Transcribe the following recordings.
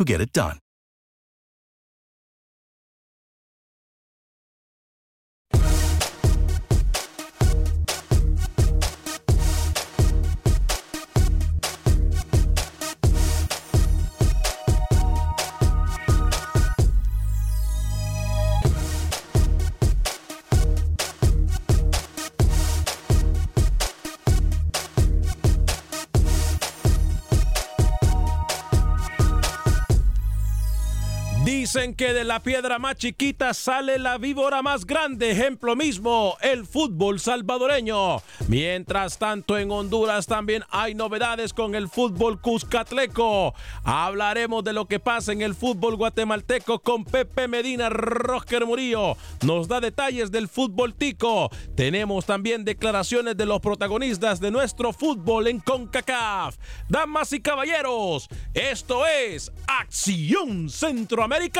who get it done. Dicen que de la piedra más chiquita sale la víbora más grande. Ejemplo mismo, el fútbol salvadoreño. Mientras tanto, en Honduras también hay novedades con el fútbol cuscatleco. Hablaremos de lo que pasa en el fútbol guatemalteco con Pepe Medina Rosker Murillo. Nos da detalles del fútbol tico. Tenemos también declaraciones de los protagonistas de nuestro fútbol en CONCACAF. Damas y caballeros, esto es Acción Centroamérica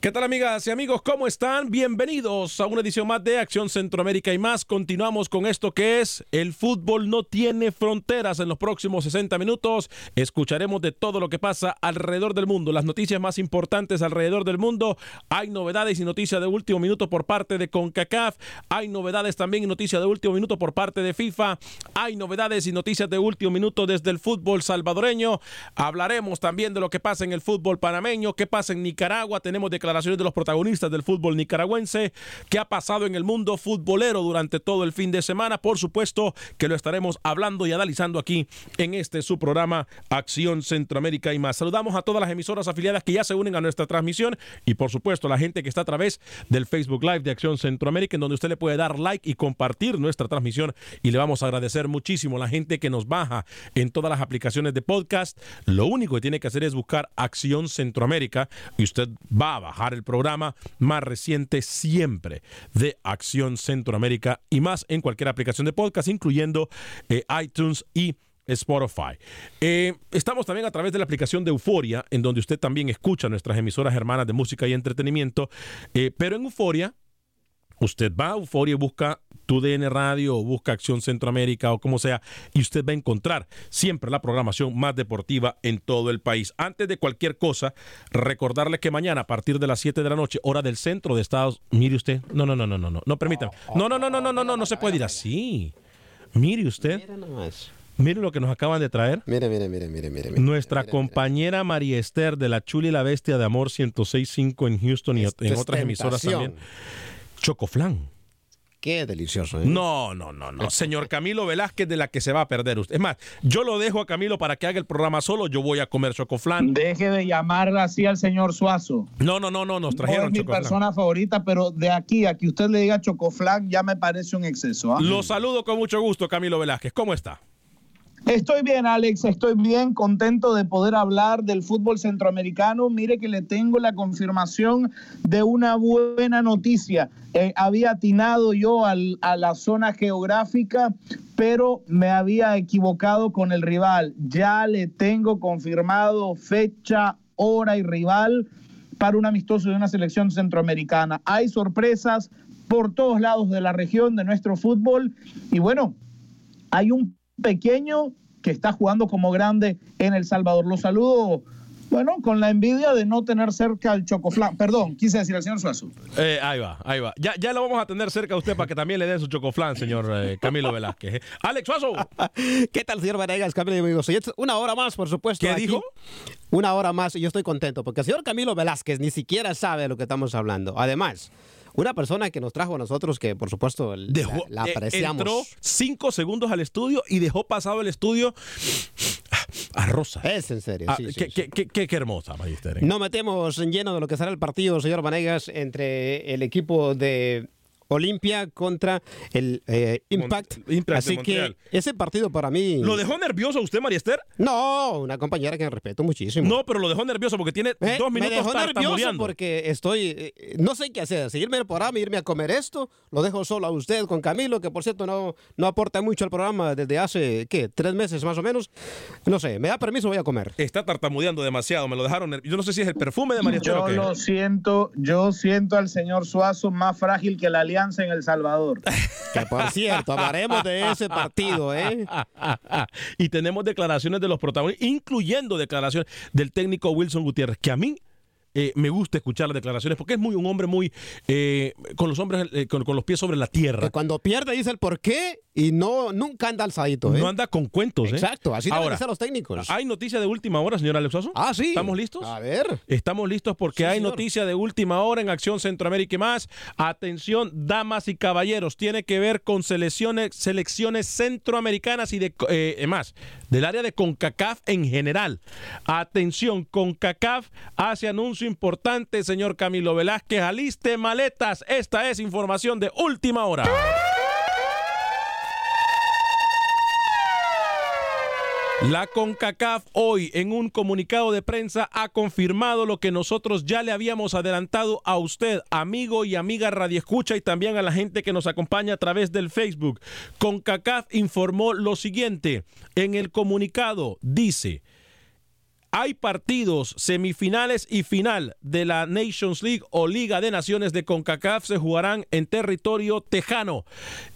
¿Qué tal amigas y amigos? ¿Cómo están? Bienvenidos a una edición más de Acción Centroamérica y más. Continuamos con esto que es El fútbol no tiene fronteras. En los próximos 60 minutos escucharemos de todo lo que pasa alrededor del mundo, las noticias más importantes alrededor del mundo. Hay novedades y noticias de último minuto por parte de CONCACAF. Hay novedades también y noticias de último minuto por parte de FIFA. Hay novedades y noticias de último minuto desde el fútbol salvadoreño. Hablaremos también de lo que pasa en el fútbol panameño, qué pasa en Nicaragua. Tenemos declaraciones de los protagonistas del fútbol nicaragüense, qué ha pasado en el mundo futbolero durante todo el fin de semana. Por supuesto que lo estaremos hablando y analizando aquí en este su programa Acción Centroamérica y más. Saludamos a todas las emisoras afiliadas que ya se unen a nuestra transmisión y por supuesto a la gente que está a través del Facebook Live de Acción Centroamérica en donde usted le puede dar like y compartir nuestra transmisión y le vamos a agradecer muchísimo a la gente que nos baja en todas las aplicaciones de podcast. Lo único que tiene que hacer es buscar Acción Centroamérica y usted va a bajar el programa más reciente siempre de Acción Centroamérica y más en cualquier aplicación de podcast, incluyendo eh, iTunes y Spotify. Eh, estamos también a través de la aplicación de Euforia, en donde usted también escucha nuestras emisoras hermanas de música y entretenimiento. Eh, pero en Euforia, usted va a Euforia y busca tu DN Radio o busca Acción Centroamérica o como sea, y usted va a encontrar siempre la programación más deportiva en todo el país. Antes de cualquier cosa, recordarle que mañana a partir de las 7 de la noche, hora del centro de Estados mire usted, no, no, no, no, no, no, no, permítame. No, no, no, no, no, no, no, no se puede ir así. Mire usted. Mire lo que nos acaban de traer. Mire, mire, mire, mire, mire. Nuestra compañera María Esther de la Chula y la Bestia de Amor 106.5 en Houston y en otras emisoras también. Chocoflán. Qué delicioso. ¿eh? No, no, no, no. Señor Camilo Velázquez, de la que se va a perder usted. Es más, yo lo dejo a Camilo para que haga el programa solo. Yo voy a comer chocoflán. Deje de llamar así al señor Suazo. No, no, no, no. Nos trajeron no es mi chocoflán. persona favorita, pero de aquí a que usted le diga chocoflán ya me parece un exceso. ¿ah? Lo saludo con mucho gusto, Camilo Velázquez. ¿Cómo está? Estoy bien, Alex, estoy bien, contento de poder hablar del fútbol centroamericano. Mire que le tengo la confirmación de una buena noticia. Eh, había atinado yo a la zona geográfica pero me había equivocado con el rival. Ya le tengo confirmado fecha, hora y rival para un amistoso de una selección centroamericana. Hay sorpresas por todos lados de la región de nuestro fútbol y bueno, hay un pequeño que está jugando como grande en El Salvador. Lo saludo bueno, con la envidia de no tener cerca al Chocoflan. Perdón, quise decir al señor Suazo. Eh, ahí va, ahí va. Ya, ya lo vamos a tener cerca a usted para que también le den su Chocoflan, señor eh, Camilo Velázquez. Alex Suazo. ¿Qué tal, señor Vanegas, Camilo amigos? Una hora más, por supuesto. ¿Qué dijo? Una hora más y yo estoy contento porque el señor Camilo Velázquez ni siquiera sabe de lo que estamos hablando. Además, una persona que nos trajo a nosotros que por supuesto dejó, la, la, apreciamos. Entró cinco segundos al estudio y dejó pasado el estudio a Rosa. Es en serio. Ah, sí, qué, sí, qué, sí. qué, hermosa, Magister. No metemos en lleno de lo que será el partido, señor Vanegas, entre el equipo de Olimpia contra el eh, Impact. Mon Impact Así que ese partido para mí. ¿Lo dejó nervioso usted, María Esther? No, una compañera que respeto muchísimo. No, pero lo dejó nervioso porque tiene ¿Eh? dos minutos Me dejó nervioso porque estoy. Eh, no sé qué hacer. Seguirme el programa, irme a comer esto. Lo dejo solo a usted con Camilo, que por cierto no, no aporta mucho al programa desde hace, ¿qué? Tres meses más o menos. No sé, me da permiso, voy a comer. Está tartamudeando demasiado. Me lo dejaron. Yo no sé si es el perfume de María Esther Yo o qué. lo siento, yo siento al señor Suazo más frágil que la alianza en El Salvador. Que por cierto, hablaremos de ese partido, ¿eh? y tenemos declaraciones de los protagonistas, incluyendo declaraciones del técnico Wilson Gutiérrez, que a mí eh, me gusta escuchar las declaraciones porque es muy un hombre muy eh, con los hombres eh, con, con, los pies sobre la tierra. Que cuando pierde dice el por qué y no nunca anda alzadito. ¿eh? No anda con cuentos. Exacto, así Ahora, deben los técnicos. Hay noticia de última hora, señor Alexoso. Ah, sí. ¿Estamos listos? A ver. Estamos listos porque Sí, hay señor. noticia de última hora en Acción Centroamérica y más. Atención, damas y caballeros, tiene que ver con selecciones, selecciones centroamericanas y de más, del área de CONCACAF en general. Atención, CONCACAF hace anuncio importante, señor Camilo Velázquez. Aliste maletas. Esta es información de última hora. La CONCACAF hoy en un comunicado de prensa ha confirmado lo que nosotros ya le habíamos adelantado a usted, amigo y amiga Radio Escucha y también a la gente que nos acompaña a través del Facebook. CONCACAF informó lo siguiente. En el comunicado dice... Hay partidos semifinales y final de la Nations League o Liga de Naciones de CONCACAF se jugarán en territorio tejano.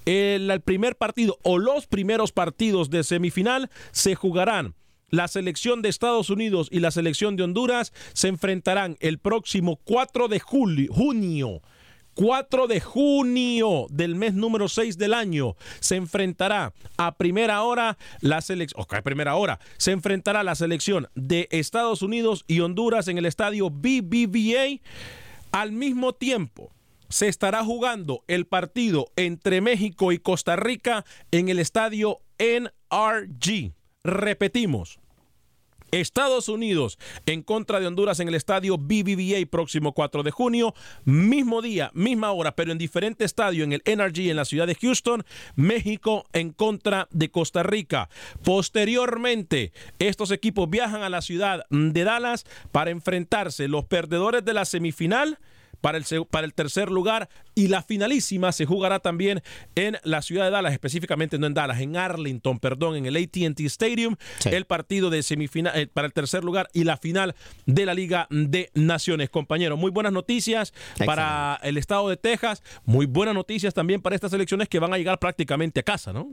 El, primer partido o los primeros partidos de semifinal se jugarán. La selección de Estados Unidos y la selección de Honduras se enfrentarán el próximo 4 de julio, junio 4 de junio del mes número 6 del año se enfrentará a primera hora la selección, primera hora se enfrentará la selección de Estados Unidos y Honduras en el estadio BBVA al mismo tiempo se estará jugando el partido entre México y Costa Rica en el estadio NRG. Repetimos, Estados Unidos en contra de Honduras en el estadio BBVA próximo 4 de junio, mismo día, misma hora, pero en diferente estadio en el NRG en la ciudad de Houston, México en contra de Costa Rica. Posteriormente, estos equipos viajan a la ciudad de Dallas para enfrentarse los perdedores de la semifinal para el, para el tercer lugar y la finalísima se jugará también en la ciudad de Dallas, específicamente no en Dallas, en Arlington, perdón, en el ATT Stadium, sí. el partido de semifinal eh, para el tercer lugar y la final de la Liga de Naciones, compañeros. Muy buenas noticias Excelente. para el estado de Texas, muy buenas noticias también para estas elecciones que van a llegar prácticamente a casa, ¿no?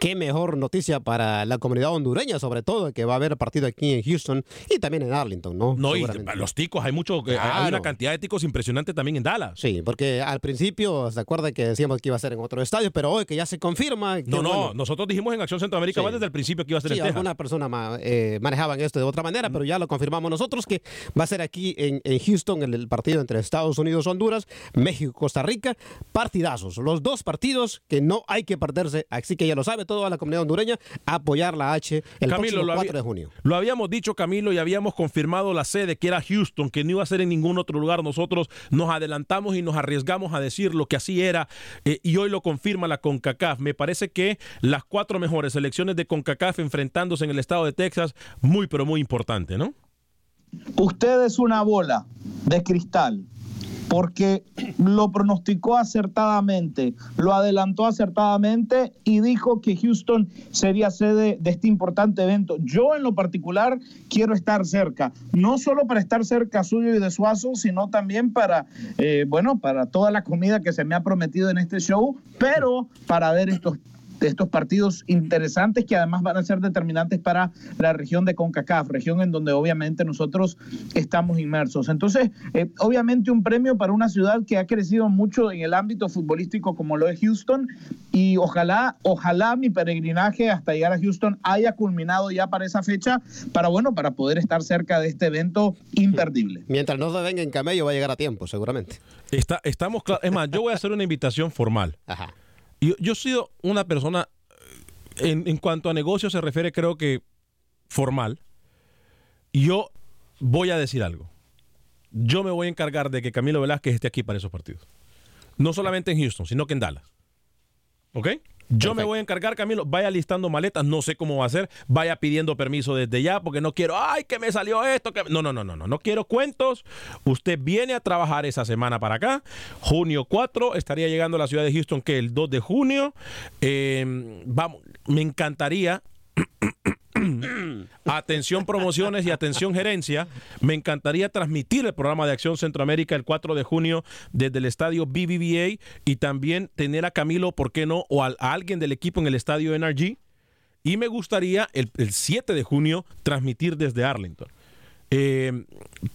Qué mejor noticia para la comunidad hondureña, sobre todo, que va a haber partido aquí en Houston y también en Arlington, ¿no? No, y los ticos, hay mucho, claro. hay una cantidad de ticos impresionante también en Dallas. Sí, porque al principio, ¿se acuerda que decíamos que iba a ser en otro estadio? Pero hoy que ya se confirma. No, no, nosotros dijimos en Acción Centroamérica sí. desde el principio que iba a ser sí, en Texas. algunas personas eh, manejaban esto de otra manera, mm. pero ya lo confirmamos nosotros que va a ser aquí en, en Houston el, el, partido entre Estados Unidos, Honduras, México, Costa Rica, partidazos. Los dos partidos que no hay que perderse, así que ya lo sabe toda la comunidad hondureña apoyar la H el Camilo, próximo 4 había, de junio. Lo habíamos dicho, Camilo, y habíamos confirmado la sede que era Houston, que no iba a ser en ningún otro lugar. Nosotros nos adelantamos y nos arriesgamos a decir lo que así era, eh, y hoy lo confirma la CONCACAF. Me parece que las cuatro mejores selecciones de CONCACAF enfrentándose en el estado de Texas, muy, pero muy importante, ¿no? Usted es una bola de cristal porque lo pronosticó acertadamente, lo adelantó acertadamente y dijo que Houston sería sede de este importante evento. Yo en lo particular quiero estar cerca, no solo para estar cerca suyo y de Suazo, sino también para, eh, bueno, para toda la comida que se me ha prometido en este show, pero para ver estos de estos partidos interesantes que además van a ser determinantes para la región de CONCACAF, región en donde obviamente nosotros estamos inmersos. Entonces, eh, obviamente un premio para una ciudad que ha crecido mucho en el ámbito futbolístico como lo es Houston y ojalá, ojalá mi peregrinaje hasta llegar a Houston haya culminado ya para esa fecha, para bueno, para poder estar cerca de este evento imperdible. Mientras no se venga en camello va a llegar a tiempo, seguramente. Está, estamos claros. Es más, yo voy a hacer una invitación formal. Ajá. Yo, yo he sido una persona, eh, en, cuanto a negocios se refiere, creo que formal. Yo voy a decir algo. Yo me voy a encargar de que Camilo Velázquez esté aquí para esos partidos. No solamente en Houston, sino que en Dallas. ¿Ok? Yo me voy a encargar, Camilo, vaya listando maletas, no sé cómo va a ser, vaya pidiendo permiso desde ya, porque no quiero, ay, que me salió esto, que... No, no, no, no, no, no quiero cuentos. Usted viene a trabajar esa semana para acá, junio 4, estaría llegando a la ciudad de Houston, que el 2 de junio. Eh, vamos, me encantaría atención promociones y atención gerencia, me encantaría transmitir el programa de Acción Centroamérica el 4 de junio desde el estadio BBVA y también tener a Camilo, ¿por qué no? O a, a alguien del equipo en el estadio NRG. Y me gustaría el, el 7 de junio transmitir desde Arlington. Eh,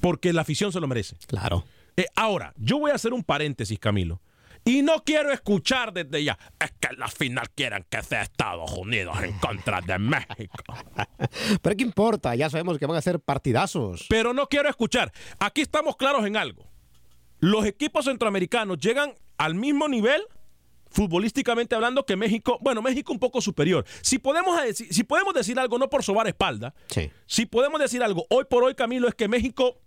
porque la afición se lo merece. Claro. Eh, ahora, yo voy a hacer un paréntesis, Camilo. Y no quiero escuchar desde ya, es que en la final quieren que sea Estados Unidos en contra de México. Pero ¿qué importa? Ya sabemos que van a ser partidazos. Pero no quiero escuchar. Aquí estamos claros en algo. Los equipos centroamericanos llegan al mismo nivel futbolísticamente hablando que México, bueno, México un poco superior. Si podemos decir, si podemos decir algo no por sobar espalda, Sí. si podemos decir algo hoy por hoy Camilo es que México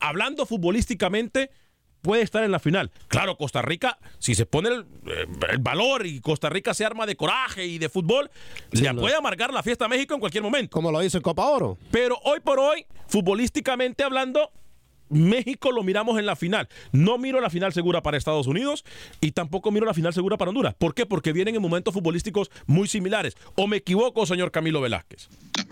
hablando futbolísticamente puede estar en la final. Claro, Costa Rica, si se pone el, eh, el valor y Costa Rica se arma de coraje y de fútbol, le lo- puede amargar la fiesta a México en cualquier momento. Como lo hizo en Copa Oro. Pero hoy por hoy, futbolísticamente hablando, México lo miramos en la final. No miro la final segura para Estados Unidos y tampoco miro la final segura para Honduras. ¿Por qué? Porque vienen en momentos futbolísticos muy similares. ¿O me equivoco, señor Camilo Velázquez?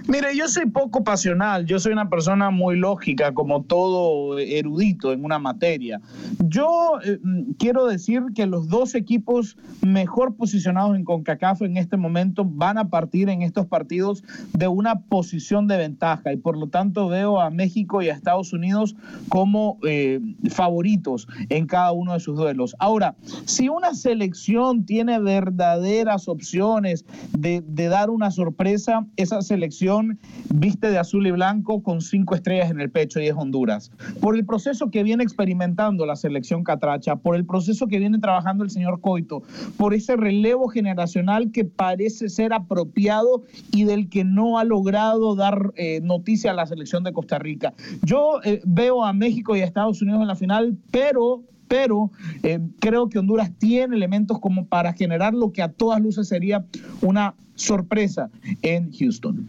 Mire, yo soy poco pasional, yo soy una persona muy lógica, como todo erudito en una materia. Yo eh, mm, quiero decir que los dos equipos mejor posicionados en CONCACAF en este momento van a partir en estos partidos de una posición de ventaja y por lo tanto veo a México y a Estados Unidos como eh, favoritos en cada uno de sus duelos. Ahora, si una selección tiene verdaderas opciones de, de dar una sorpresa, esa selección viste de azul y blanco con cinco estrellas en el pecho y es Honduras. Por el proceso que viene experimentando la selección Catracha, por el proceso que viene trabajando el señor Coito, por ese relevo generacional que parece ser apropiado y del que no ha logrado dar eh, noticia a la selección de Costa Rica. Yo eh, veo a México y a Estados Unidos en la final, pero pero eh, creo que Honduras tiene elementos como para generar lo que a todas luces sería una sorpresa en Houston.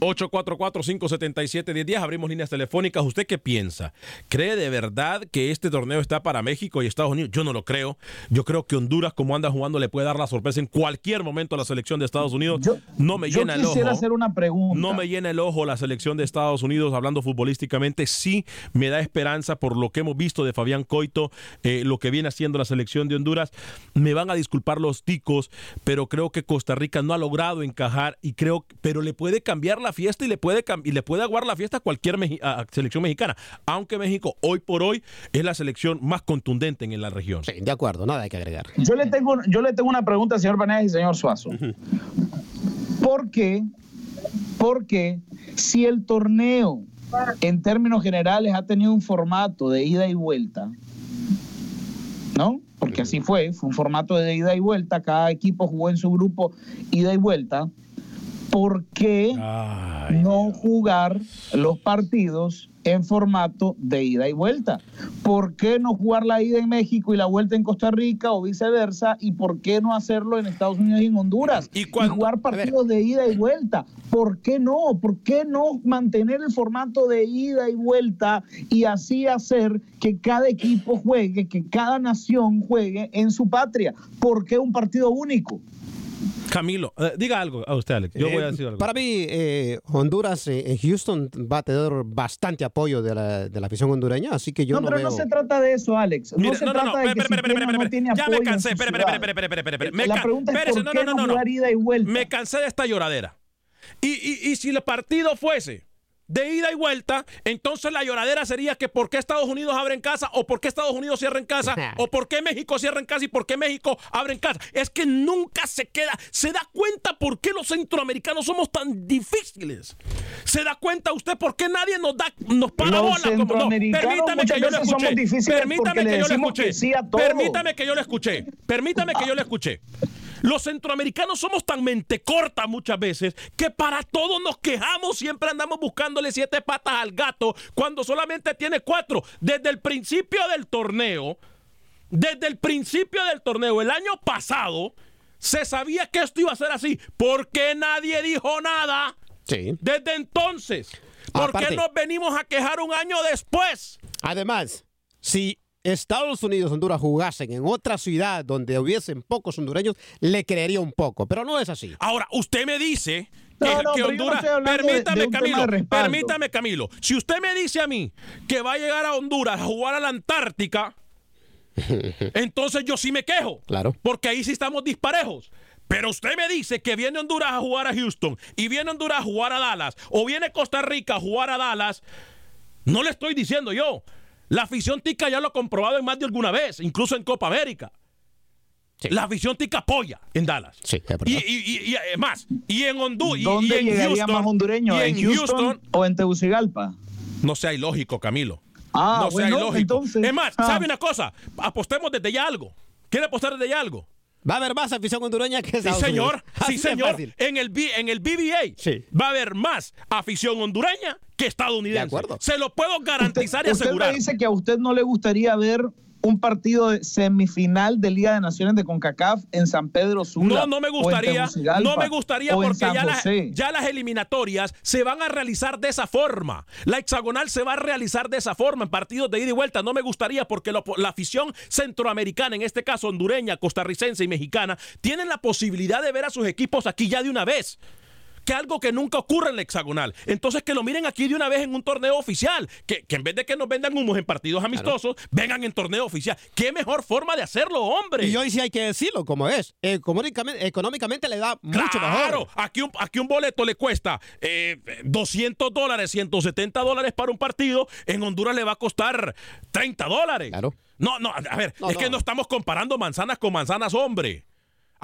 844-577-1010, abrimos líneas telefónicas. ¿Usted qué piensa? ¿Cree de verdad que este torneo está para México y Estados Unidos? Yo no lo creo. Yo creo que Honduras, como anda jugando, le puede dar la sorpresa en cualquier momento a la selección de Estados Unidos. Yo, no me yo llena el ojo. quisiera hacer una pregunta. No me llena el ojo la selección de Estados Unidos hablando futbolísticamente. Sí me da esperanza por lo que hemos visto de Fabián Coito, eh, lo que viene haciendo la selección de Honduras. Me van a disculpar los ticos, pero creo que Costa Rica no ha logrado encajar y creo, pero le puede cambiar la fiesta y le puede y le puede aguar la fiesta a cualquier meji- a- a selección mexicana. Aunque México hoy por hoy es la selección más contundente en la región. Sí, de acuerdo, nada hay que agregar. Yo le tengo, yo le tengo una pregunta, señor Vanegas y señor Suazo. ¿Por qué? Porque si el torneo, en términos generales, ha tenido un formato de ida y vuelta, ¿no? Porque así fue, fue un formato de ida y vuelta, cada equipo jugó en su grupo ida y vuelta. ¿Por qué Ay, no jugar los partidos en formato de ida y vuelta? ¿Por qué no jugar la ida en México y la vuelta en Costa Rica o viceversa? ¿Y por qué no hacerlo en Estados Unidos y en Honduras? Y cuando- jugar partidos de ida y vuelta. ¿Por qué no? ¿Por qué no mantener el formato de ida y vuelta y así hacer que cada equipo juegue, que cada nación juegue en su patria? ¿Por qué un partido único? Camilo, eh, diga algo a usted, Alex. Yo voy a Eh, decir algo. Para mí, eh, Honduras eh, en Houston va a tener bastante apoyo de la, de la afición hondureña, así que yo no, no, pero veo... no se trata de eso, Alex. No se no, no, trata no, de que si no tiene ya me apoyo cansé, espere, espere, espere, me La pregunta es espérese, ¿por no, qué no, no, no, no. Me cansé de esta lloradera. Y, y, y si el partido fuese de ida y vuelta, entonces la lloradera sería que por qué Estados Unidos abre en casa o por qué Estados Unidos cierra en casa o por qué México cierra en casa y por qué México abre en casa. Es que nunca se queda, se da cuenta por qué los centroamericanos somos tan difíciles. Se da cuenta usted por qué nadie nos da nos para Los bola como no. Permítame que yo lo somos escuché. Permítame le que yo lo decimos escuché. Permítame que yo lo escuché. Permítame que yo lo escuché. Los centroamericanos somos tan mente corta muchas veces que para todo nos quejamos, siempre andamos buscándole siete patas al gato cuando solamente tiene cuatro. Desde el principio del torneo, desde el principio del torneo, el año pasado, se sabía que esto iba a ser así. ¿Por qué nadie dijo nada? Sí. Desde entonces. ¿Por qué nos venimos a quejar un año después? Además, si Estados Unidos y Honduras jugasen en otra ciudad donde hubiesen pocos hondureños, le creería un poco, pero no es así. Ahora, usted me dice que, No, no, que pero yo no Honduras. de- permítame, de Camilo. Permítame, Camilo. Si usted me dice a mí que va a llegar a Honduras a jugar a la Antártica, entonces yo sí me quejo. Claro. Porque ahí sí estamos disparejos. Pero usted me dice que viene Honduras a jugar a Houston y viene Honduras a jugar a Dallas o viene Costa Rica a jugar a Dallas. No le estoy diciendo yo. La afición tica ya lo ha comprobado en más de alguna vez, incluso en Copa América. Sí. La afición tica apoya en Dallas. Sí, es verdad. y, y, y, y, eh, más, y en Honduras. y- ¿Dónde y en llegaría Houston, más hondureño? y ¿En Houston, o en Tegucigalpa? No sea ilógico, Camilo. Ah, no sea bueno, ilógico. entonces- es más, ah. ¿sabe una cosa? Apostemos desde ya algo. ¿Quiere apostar desde ya algo? Va a haber más afición hondureña que Sí, Estados señor. Unidos. Así Sí, señor. En el, B- en el BBA Sí. va a haber más afición hondureña que estadounidense. De acuerdo. Se lo puedo garantizar y usted asegurar. me dice que a usted no le gustaría ver un partido de semifinal de Liga de Naciones de CONCACAF en San Pedro Sula. No, no me gustaría, no me gustaría porque ya, las- José. ya las eliminatorias se van a realizar de esa forma. La hexagonal se va a realizar de esa forma en partidos de ida y vuelta. No me gustaría porque lo- la afición centroamericana, en este caso hondureña, costarricense y mexicana, tienen la posibilidad de ver a sus equipos aquí ya de una vez. Que algo que nunca ocurre en la hexagonal. Entonces que lo miren aquí de una vez en un torneo oficial. Que, que en vez de que nos vendan humos en partidos amistosos, vengan en torneo oficial. ¿Qué mejor forma de hacerlo, hombre? Y hoy sí hay que decirlo como es. Económicamente, económicamente le da mucho Claro, mejor. aquí un, aquí un boleto le cuesta eh, 200 dólares, 170 dólares para un partido. En Honduras le va a costar 30 dólares. Claro. No, no, a ver, No, es no. que no estamos comparando manzanas con manzanas, hombre.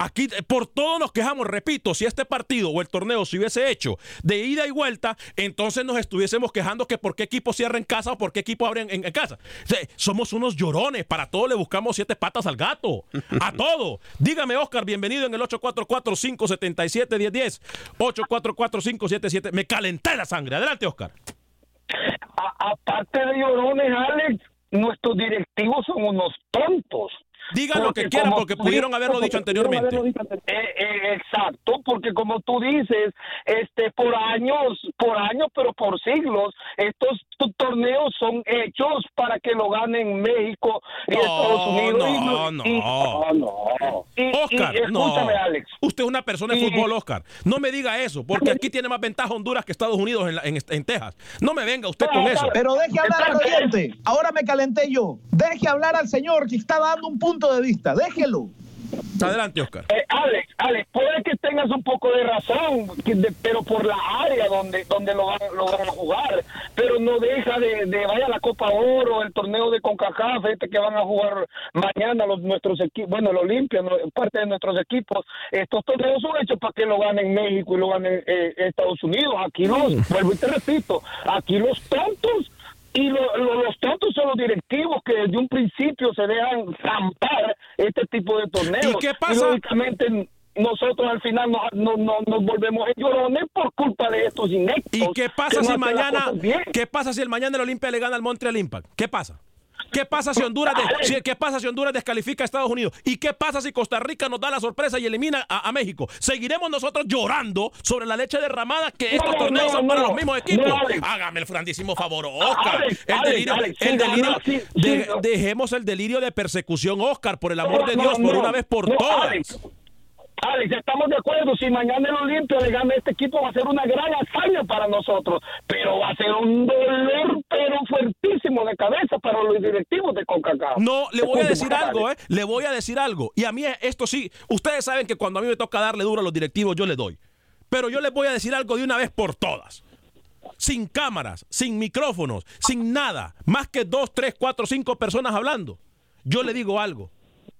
Aquí por todo nos quejamos, repito, si este partido o el torneo se hubiese hecho de ida y vuelta, entonces nos estuviésemos quejando que por qué equipo cierra en casa o por qué equipo abre en, en- en casa. O sea, somos unos llorones, para todo le buscamos siete patas al gato, a todo. Dígame, Oscar, bienvenido en el 844-577-1010, 844-577. Me calenté la sangre. Adelante, Oscar. A- aparte de llorones, Alex, nuestros directivos son unos tontos. Digan lo que quieran porque pudieron dices- haberlo dicho anteriormente. haberlo dicho ante- Eh, eh, exacto, porque como tú dices, este por años, por años, pero por siglos, estos torneos son hechos para que lo ganen México y No, Estados Unidos. y no, y- no. no, no. Oscar, escúchame, no. Alex. Usted es una persona de fútbol, Oscar. No me diga eso, porque aquí tiene más ventaja Honduras que Estados Unidos en, la- en, en Texas. No me venga usted con eso. Pero deje hablar al oyente. Ahora me calenté yo. Deje hablar al señor que está dando un punto de vista. Déjelo. Adelante, Oscar. Eh, Alex, Alex, puede que tengas un poco de razón, que de- pero por la área donde donde lo van, lo van a jugar, pero no deja de, de vaya la Copa Oro, el torneo de CONCACAF, este que van a jugar mañana los nuestros equipos, bueno, el Olimpia, no- parte de nuestros equipos, estos torneos son hechos para que lo ganen México y lo ganen eh, Estados Unidos, aquí los, vuelvo y te repito, aquí los tontos y lo- lo- los tontos son los directivos que desde un principio se dejan zampar este tipo de torneos. ¿Y qué pasa? lógicamente, nosotros al final nos, no, no, nos volvemos llorones por culpa de estos inectos. ¿Y qué pasa si mañana, qué pasa si el mañana el Olimpia le gana al Montreal Impact? ¿Qué pasa? ¿Qué pasa si Honduras de- qué pasa si Honduras descalifica a Estados Unidos? ¿Y qué pasa si Costa Rica nos da la sorpresa y elimina a, a México? ¿Seguiremos nosotros llorando sobre la leche derramada que estos No, torneos no, son para no. los mismos equipos? Hágame el grandísimo favor, Oscar. Alex, el delirio, Alex, el delirio- sí, de- dejemos el delirio de persecución, Oscar, por el amor de Dios, por una vez por todas. Alex, Alex, estamos de acuerdo. Si mañana el Olimpia le gana este equipo, va a ser una gran hazaña para nosotros. Pero va a ser un dolor, pero fuertísimo de cabeza para los directivos de CONCACAF. No, le voy a decir algo, ¿eh? Le voy a decir algo. Y a mí esto sí, ustedes saben que cuando a mí me toca darle duro a los directivos, yo le doy. Pero yo les voy a decir algo de una vez por todas. Sin cámaras, sin micrófonos, sin nada. Más que dos, tres, cuatro, cinco personas hablando. Yo le digo algo.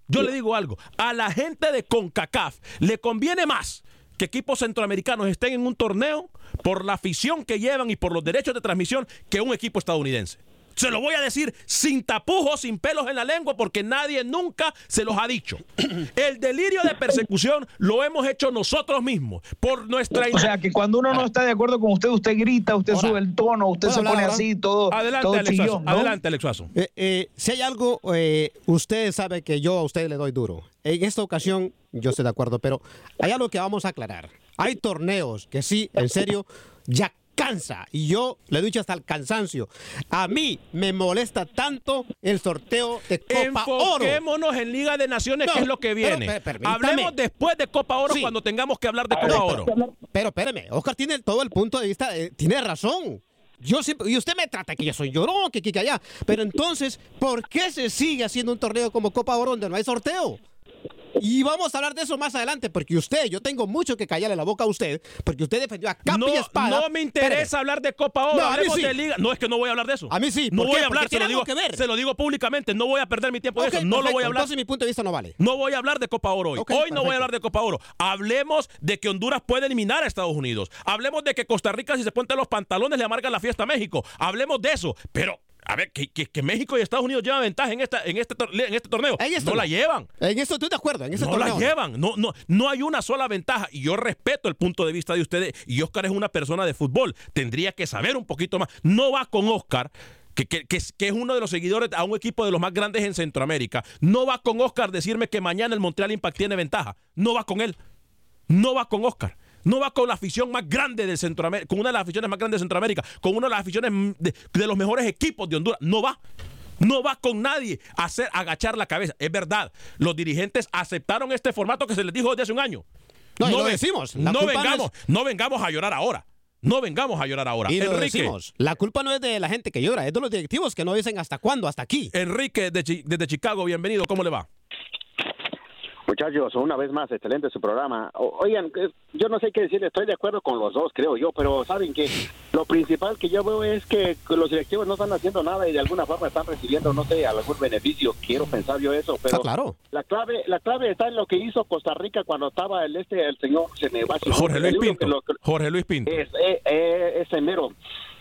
Yo le digo algo. A la gente de CONCACAF le conviene más que equipos centroamericanos estén en un torneo por la afición que llevan y por los derechos de transmisión que un equipo estadounidense. Se lo voy a decir sin tapujos, sin pelos en la lengua, porque nadie nunca se los ha dicho. El delirio de persecución lo hemos hecho nosotros mismos, por nuestra... O sea, que cuando uno no está de acuerdo con usted, usted grita, usted Ahora, sube el tono, usted ¿puedo se hablar pone así, todo, Adelante, todo Alex Suazo. chillón, ¿no? Adelante, Alex. Eh, eh, si hay algo, eh, usted sabe que yo a usted le doy duro. En esta ocasión, yo estoy de acuerdo, pero hay algo que vamos a aclarar. Hay torneos que sí, en serio, ya cansa. Y yo le he dicho hasta el cansancio. A mí me molesta tanto el sorteo de Copa Oro. Enfoquémonos en Liga de Naciones, No, que es lo que pero, viene. per- permítame. Hablemos después de Copa Oro Sí. cuando tengamos que hablar de Copa pero- Oro. Pero espéreme, Oscar tiene todo el punto de vista, eh, tiene razón. Yo siempre, y usted me trata que yo soy llorón, que aquí, que allá. Pero entonces, ¿por qué se sigue haciendo un torneo como Copa Oro donde no hay sorteo? Y vamos a hablar de eso más adelante, porque usted, yo tengo mucho que callarle la boca a usted, porque usted defendió a capa No, y espada. no me interesa hablar de Copa Oro, No, hablemos sí. de Liga. No, es que no voy a hablar de eso. A mí sí, No ¿por voy qué? a hablar, se lo, digo, algo que ver. se lo digo públicamente, no voy a perder mi tiempo de eso, no lo voy a hablar. Entonces mi punto de vista no vale. No voy a hablar de Copa Oro hoy. Hoy no voy a hablar de Copa Oro. Hablemos de que Honduras puede eliminar a Estados Unidos. Hablemos de que Costa Rica, si se ponte los pantalones, le amarga la fiesta a México. Hablemos de eso. Pero, a ver, que, que- que México y Estados Unidos llevan ventaja en, esta, en, este, tor- en este torneo. En esto no la llevan. En eso estoy de acuerdo, en ese No torneo. la llevan, no, no, no hay una sola ventaja. Y yo respeto el punto de vista de ustedes. Y Oscar es una persona de fútbol. Tendría que saber un poquito más. No va con Oscar. Que, que- que es, que es uno de los seguidores a un equipo de los más grandes en Centroamérica. No va con Oscar decirme que mañana el Montreal Impact tiene ventaja. No va con él. No va con Oscar. No va con la afición más grande de Centroamérica, con una de las aficiones más grandes de Centroamérica, con una de las aficiones de, de los mejores equipos de Honduras. No va. No va con nadie a hacer agachar la cabeza. Es verdad, los dirigentes aceptaron este formato que se les dijo desde hace un año. No, lo ven- decimos. La No culpa no vengamos, no vengamos a llorar ahora. No vengamos a llorar ahora. Y lo Enrique, decimos. La culpa no es de la gente que llora, es de los directivos que no dicen hasta cuándo, hasta aquí. Enrique de desde Chicago, bienvenido. ¿Cómo le va? Muchachos, una vez más, excelente su programa. O- oigan, eh, yo no sé qué decirle, estoy de acuerdo con los dos, creo yo, pero saben que lo principal que yo veo es que los directivos no están haciendo nada y de alguna forma están recibiendo, no sé, algún beneficio. Quiero pensar yo eso, pero Ah, claro. la clave la clave está en lo que hizo Costa Rica cuando estaba el este el señor Jorge nombre, Luis Pinto. lo- Jorge Luis Pinto. es, eh, eh, ese mero.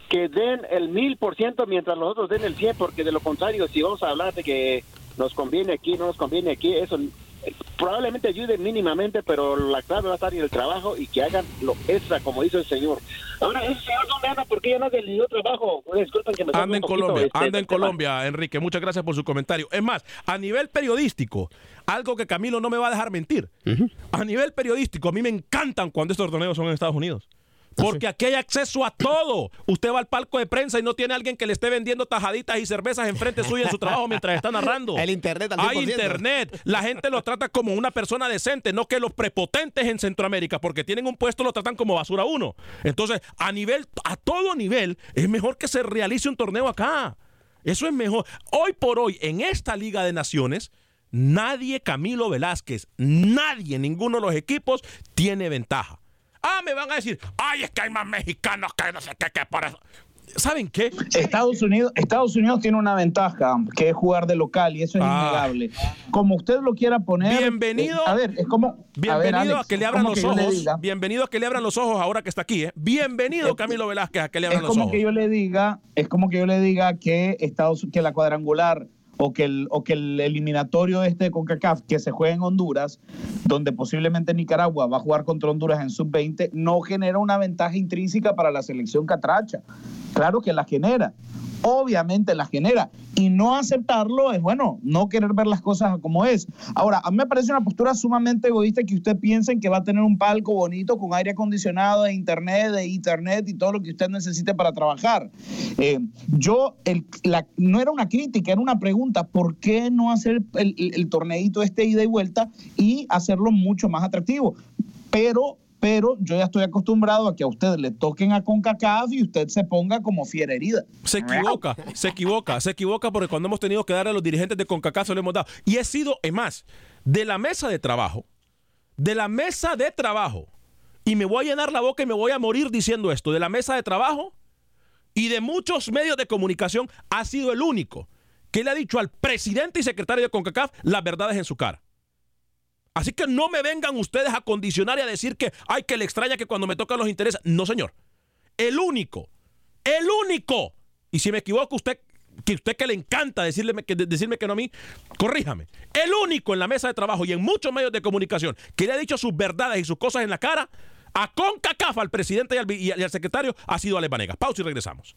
Que den el mil por ciento mientras los otros den el cien, porque de lo contrario, si vamos a hablar de que nos conviene aquí, no nos conviene aquí, eso probablemente ayude mínimamente, pero la clave va a estar en el trabajo y que hagan lo extra, como hizo el señor. Ahora, ese señor no anda porque ya no dio trabajo. Disculpen que me Anda en Colombia, este, anda en tema. Colombia, Enrique. Muchas gracias por su comentario. Es más, a nivel periodístico, algo que Camilo no me va a dejar mentir. A nivel periodístico, a mí me encantan cuando estos torneos son en Estados Unidos. Porque aquí hay acceso a todo. Usted va al palco de prensa y no tiene alguien que le esté vendiendo tajaditas y cervezas enfrente suya en su trabajo mientras está narrando. El internet al Hay 100%. internet. La gente lo trata como una persona decente, no que los prepotentes en Centroamérica, porque tienen un puesto, lo tratan como basura uno. Entonces, a nivel, a todo nivel, es mejor que se realice un torneo acá. Eso es mejor. Hoy por hoy, en esta Liga de Naciones, nadie, Camilo Velázquez, nadie, ninguno de los equipos tiene ventaja. Ah, me van a decir, ay, es que hay más mexicanos que no sé qué, que por eso. ¿Saben qué? Estados Unidos, Estados Unidos tiene una ventaja, que es jugar de local, y eso es Ah. innegable. Como usted lo quiera poner. Bienvenido. eh, a ver, es como. a ver, Bienvenido a, que le es abran como los ojos. Bienvenido a que le abran los ojos ahora que está aquí. ¿eh? Bienvenido, Camilo Velázquez, a que le es abran los como ojos. que yo le diga, es como que yo le diga que Estados que la cuadrangular o que el, o que el eliminatorio este de CONCACAF que se juega en Honduras, donde posiblemente Nicaragua va a jugar contra Honduras en sub-20, no genera una ventaja intrínseca para la selección catracha. Claro que la genera, obviamente la genera. Y no aceptarlo es, bueno, no querer ver las cosas como es. Ahora, a mí me parece una postura sumamente egoísta que usted piense que va a tener un palco bonito con aire acondicionado, de internet, de internet y todo lo que usted necesite para trabajar. Eh, yo, el, la, no era una crítica, era una pregunta, ¿por qué no hacer el, el, el torneito este ida y vuelta y hacerlo mucho más atractivo? Pero pero yo ya estoy acostumbrado a que a usted le toquen a CONCACAF y usted se ponga como fiera herida. Se equivoca, se equivoca, se equivoca porque cuando hemos tenido que dar a los dirigentes de CONCACAF se lo hemos dado. Y he sido, es más, de la mesa de trabajo, de la mesa de trabajo, y me voy a llenar la boca y me voy a morir diciendo esto, de la mesa de trabajo y de muchos medios de comunicación, ha sido el único que le ha dicho al presidente y secretario de CONCACAF las verdades en su cara. Así que no me vengan ustedes a condicionar y a decir que, ay, que le extraña que cuando me tocan los intereses. No, señor. El único, el único. Y si me equivoco, usted, que usted que le encanta decirle, que, decirme que no a mí, corríjame. El único en la mesa de trabajo y en muchos medios de comunicación que le ha dicho sus verdades y sus cosas en la cara a CONCACAF, al presidente y al, secretario, ha sido Ale Vanegas. Pausa y regresamos.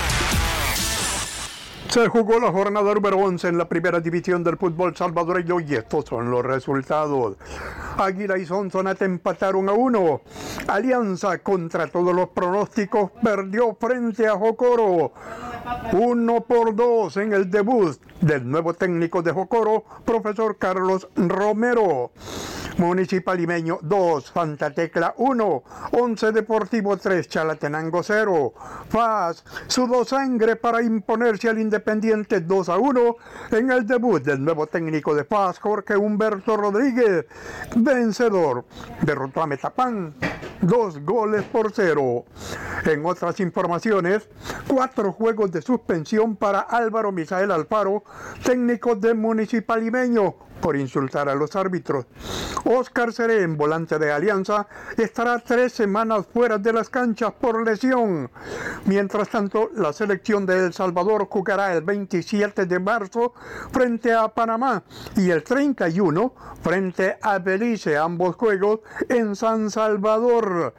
Se jugó la jornada número 11 en la primera división del fútbol salvadoreño y estos son los resultados. Águila y Sonsonate empataron a uno. Alianza, contra todos los pronósticos, perdió frente a Jocoro. Uno por dos en el debut del nuevo técnico de Jocoro, profesor Carlos Romero. Municipal Limeño 2, Santa Tecla 1, 11 Deportivo 3, Chalatenango 0. Paz sudó sangre para imponerse al Independiente 2 a 1 en el debut del nuevo técnico de Paz, Jorge Humberto Rodríguez. Vencedor, derrotó a Metapán dos goles por cero. En otras informaciones, cuatro juegos de suspensión para Álvaro Misael Alfaro, técnico de Municipal Limeño, por insultar a los árbitros. Oscar Serén, volante de Alianza, estará tres semanas fuera de las canchas por lesión. Mientras tanto, la selección de El Salvador jugará el 27 de marzo frente a Panamá y el 31 frente a Belice, ambos juegos en San Salvador.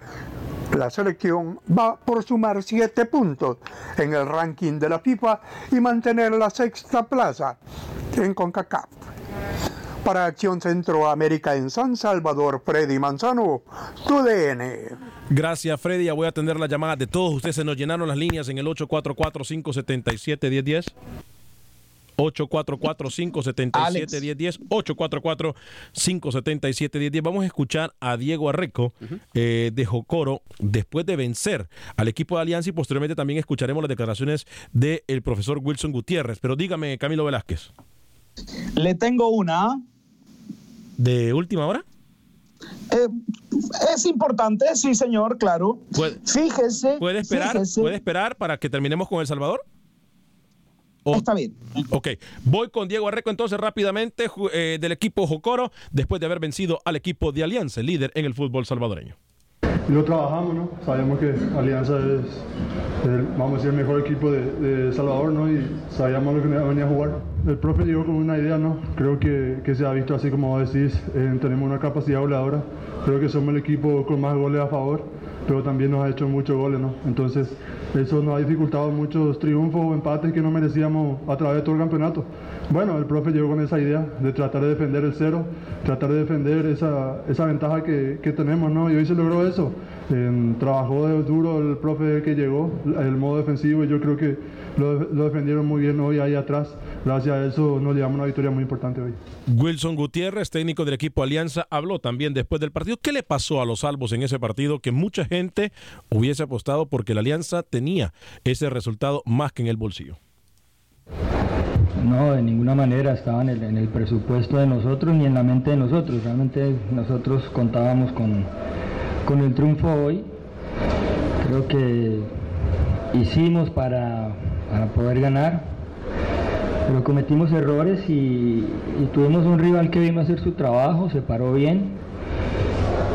La selección va por sumar siete puntos en el ranking de la FIFA y mantener la sexta plaza en CONCACAF. Para Acción Centroamérica en San Salvador, Freddy Manzano, TUDN. Gracias, Freddy. Ya voy a atender las llamadas de todos ustedes. Se nos llenaron las líneas en el 844-577-1010. 844-577-1010. 844-577-1010. Vamos a escuchar a Diego Arreco uh -huh. eh, de Jocoro después de vencer al equipo de Alianza y posteriormente también escucharemos las declaraciones del de profesor Wilson Gutiérrez. Pero dígame, Camilo Velázquez. Le tengo una. ¿De última hora? Eh, es importante, sí, señor, claro. ¿Puede, fíjese. ¿Puede esperar, fíjese. ¿Puede esperar para que terminemos con El Salvador? Está bien. Ok, voy con Diego Arreco entonces rápidamente eh, del equipo Jocoro después de haber vencido al equipo de Alianza, el líder en el fútbol salvadoreño. Y lo trabajamos, ¿no? Sabemos que Alianza es, el, vamos a decir, el mejor equipo de, de, Salvador, ¿no? Y sabíamos lo que venía a jugar. El profe llegó con una idea, ¿no? Creo que, que se ha visto así como decís, eh, tenemos una capacidad goleadora. Creo que somos el equipo con más goles a favor, pero también nos ha hecho muchos goles, ¿no? Entonces, eso nos ha dificultado muchos triunfos o empates que no merecíamos a través de todo el campeonato. Bueno, el profe llegó con esa idea de tratar de defender el cero, tratar de defender esa, esa ventaja que, que tenemos, ¿no? Y hoy se logró eso. Eh, trabajó de duro el profe que llegó, el modo defensivo, y yo creo que lo, lo, defendieron muy bien hoy ahí atrás. Gracias a eso nos llevamos una victoria muy importante hoy. Wilson Gutiérrez, técnico del equipo Alianza, habló también después del partido. ¿Qué le pasó a los salvos en ese partido que mucha gente hubiese apostado porque la Alianza tenía ese resultado más que en el bolsillo? No, de ninguna manera estaba en el, en el, presupuesto de nosotros ni en la mente de nosotros. Realmente nosotros contábamos con, con el triunfo hoy. Creo que hicimos para, poder ganar, pero cometimos errores y, tuvimos un rival que vino a hacer su trabajo, se paró bien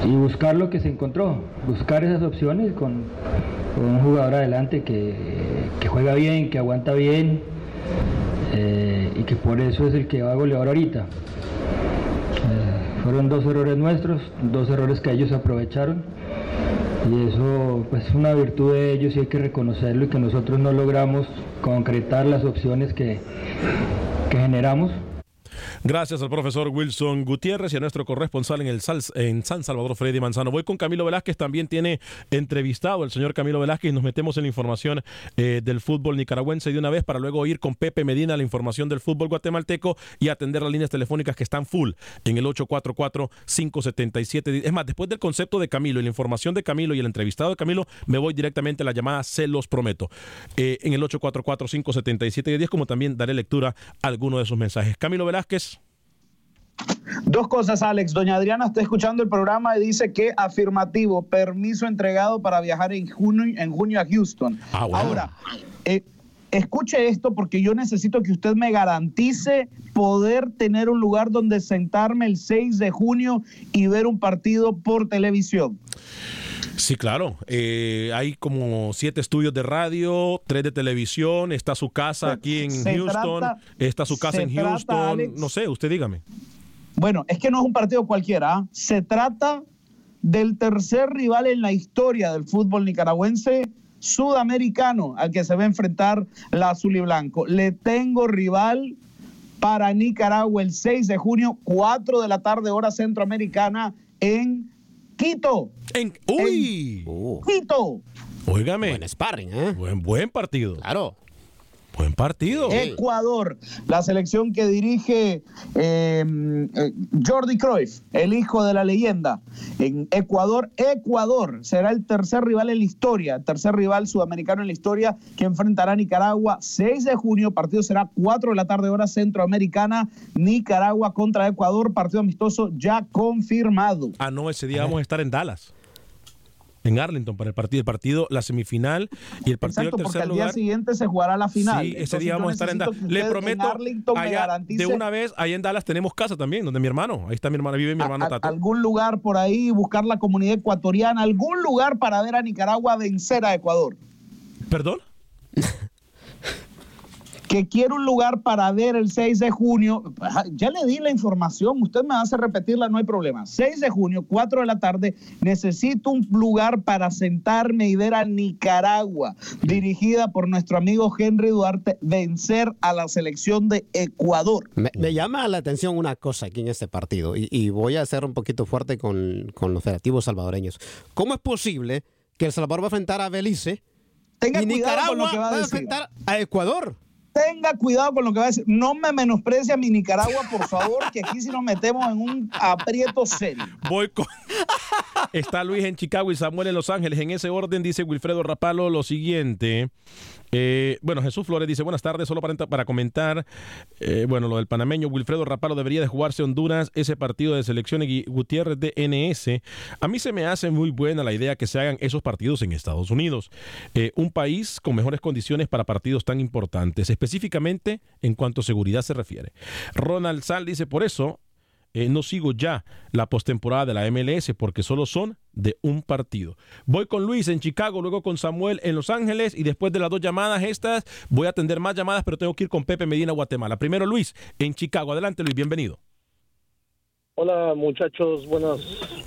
y buscar lo que se encontró, buscar esas opciones con, un jugador adelante que, que, juega bien, que aguanta bien eh, y que por eso es el que va a golear ahorita. Fueron dos errores nuestros, dos errores que ellos aprovecharon y eso pues es una virtud de ellos y hay que reconocerlo y que nosotros no logramos concretar las opciones que, que generamos. Gracias al profesor Wilson Gutiérrez y a nuestro corresponsal en, el en San Salvador, Freddy Manzano. Voy con Camilo Velázquez, también tiene entrevistado el señor Camilo Velázquez nos metemos en la información eh, del fútbol nicaragüense de una vez para luego ir con Pepe Medina la información del fútbol guatemalteco y atender las líneas telefónicas que están full en el 844-577. Es más, después del concepto de Camilo y la información de Camilo y el entrevistado de Camilo, me voy directamente a la llamada, se los prometo, eh, en el 844-577-10, como también daré lectura a alguno de sus mensajes. Camilo Velázquez. Dos cosas, Alex. Doña Adriana está escuchando el programa y dice que afirmativo, permiso entregado para viajar en junio, en junio a Houston. Ah, Ahora, eh, escuche esto porque yo necesito que usted me garantice poder tener un lugar donde sentarme el 6 de junio y ver un partido por televisión. Sí, claro. Eh, hay como siete estudios de radio, tres de televisión. Está su casa aquí en Houston. está su casa en Houston. no sé, usted dígame. Bueno, es que no es un partido cualquiera. ¿ah? Se trata del tercer rival en la historia del fútbol nicaragüense sudamericano al que se va a enfrentar la azul y blanco. Le tengo rival para Nicaragua el 6 de junio, 4 de la tarde, hora centroamericana, en Quito. En, ¡Uy! Quito. Óigame. Buen sparring, ¿eh? Buen, buen partido. Claro. Buen partido. Ecuador, la selección que dirige em, eh, Jordi Cruyff, el hijo de la leyenda. En Ecuador, Ecuador será el tercer rival en la historia, tercer rival sudamericano en la historia que enfrentará a Nicaragua 6 de junio. Partido será 4 de la tarde, hora centroamericana. Nicaragua contra Ecuador, partido amistoso ya confirmado. Ah, no, ese día vamos a estar en Dallas en Arlington para el partido, el partido, la semifinal y el partido Exacto, del tercer porque lugar. al día siguiente se jugará la final. Sí, ese día vamos a estar en Dallas. Le prometo, allá, de una vez, ahí en Dallas tenemos casa también, donde mi hermano, ahí está mi hermano, vive mi hermano a, Tato. Algún lugar por ahí, buscar la comunidad ecuatoriana, algún lugar para ver a Nicaragua vencer a Ecuador. ¿Perdón? que quiero un lugar para ver el 6 de junio. Ya le di la información, usted me hace repetirla, no hay problema. 6 de junio, 4 de la tarde, necesito un lugar para sentarme y ver a Nicaragua, dirigida por nuestro amigo Henry Duarte, vencer a la selección de Ecuador. Me, me llama la atención una cosa aquí en este partido, y, y voy a ser un poquito fuerte con, con, los federativos salvadoreños. ¿Cómo es posible que El Salvador va a enfrentar a Belice Tenga y Nicaragua Nicaragua va, va a, a enfrentar a Ecuador? Tenga cuidado con lo que va a decir. No me menosprecie a mi Nicaragua, por favor, que aquí sí nos metemos en un aprieto serio. Voy con. Está Luis en Chicago y Samuel en Los Ángeles. En ese orden dice Wilfredo Rapalo lo siguiente. Eh, bueno, Jesús Flores dice, buenas tardes, solo para, para comentar, eh, bueno, lo del panameño, Wilfredo Rapalo debería de jugarse Honduras ese partido de selección y Gutiérrez de NS. A mí se me hace muy buena la idea que se hagan esos partidos en Estados Unidos, eh, un país con mejores condiciones para partidos tan importantes, específicamente en cuanto a seguridad se refiere. Ronald Sal dice, por eso eh, no sigo ya la postemporada de la MLS porque solo son de un partido. Voy con Luis en Chicago, luego con Samuel en Los Ángeles y después de las dos llamadas estas voy a atender más llamadas, pero tengo que ir con Pepe Medina, Guatemala. Primero Luis en Chicago. Adelante Luis, bienvenido. Hola muchachos, buenas,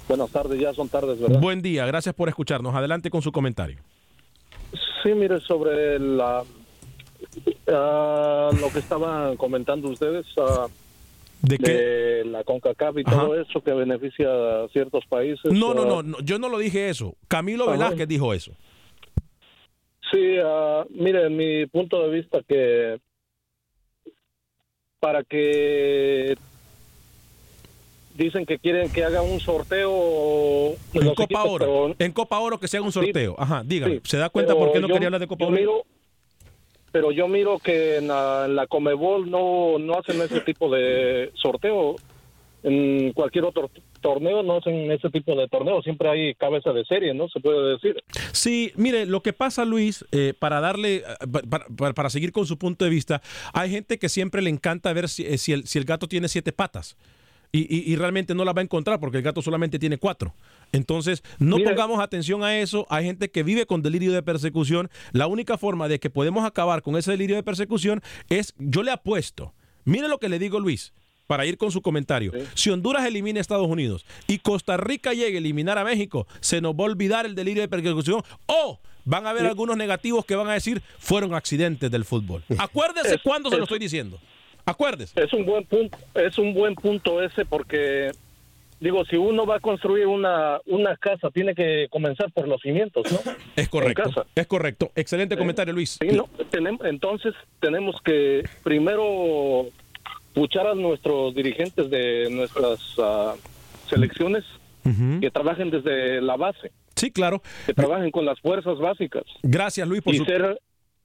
buenas tardes, ya son tardes, ¿verdad? Buen día, gracias por escucharnos. Adelante con su comentario. Sí, mire, sobre la, uh, lo que estaban comentando ustedes. Uh, ¿De, de la CONCACAF y Ajá. todo eso que beneficia a ciertos países. No, no, no, no, yo no lo dije eso. Camilo Ajá. Velázquez dijo eso. Sí, uh, mire, mi punto de vista que para que dicen que quieren que haga un sorteo en Copa equipos, Oro. Pero... En Copa Oro que se haga un sorteo. Sí, Ajá, dígame. Sí, ¿Se da cuenta por qué no yo, quería hablar de Copa Oro? Miro, pero yo miro que en la, en la, Comebol no, no hacen ese tipo de sorteo. En cualquier otro torneo no hacen ese tipo de torneo. Siempre hay cabeza de serie, ¿no? Se puede decir. Sí, mire, lo que pasa, Luis, eh, para darle, para, para, para, seguir con su punto de vista, hay gente que siempre le encanta ver si, si, el, si el gato tiene siete patas. Y, y- y realmente no las va a encontrar porque el gato solamente tiene cuatro. Entonces, no pongamos atención a eso. Hay gente que vive con delirio de persecución. La única forma de que podemos acabar con ese delirio de persecución es, yo le apuesto, mire lo que le digo Luis, para ir con su comentario. Si Honduras elimina a Estados Unidos y Costa Rica llegue a eliminar a México, se nos va a olvidar el delirio de persecución o van a haber algunos negativos que van a decir fueron accidentes del fútbol. Acuérdese Es- cuándo se lo es- estoy diciendo. Acuérdese. Es un buen punto, es un buen punto ese porque digo, si uno va a construir una una casa tiene que comenzar por los cimientos, ¿no? Es correcto. Es correcto. Excelente comentario, Luis. Sí, no, tenemos, entonces tenemos que primero puchar a nuestros dirigentes de nuestras ah, selecciones que trabajen desde la base, Sí, claro. que trabajen con las fuerzas básicas Gracias, Luis, por y su ser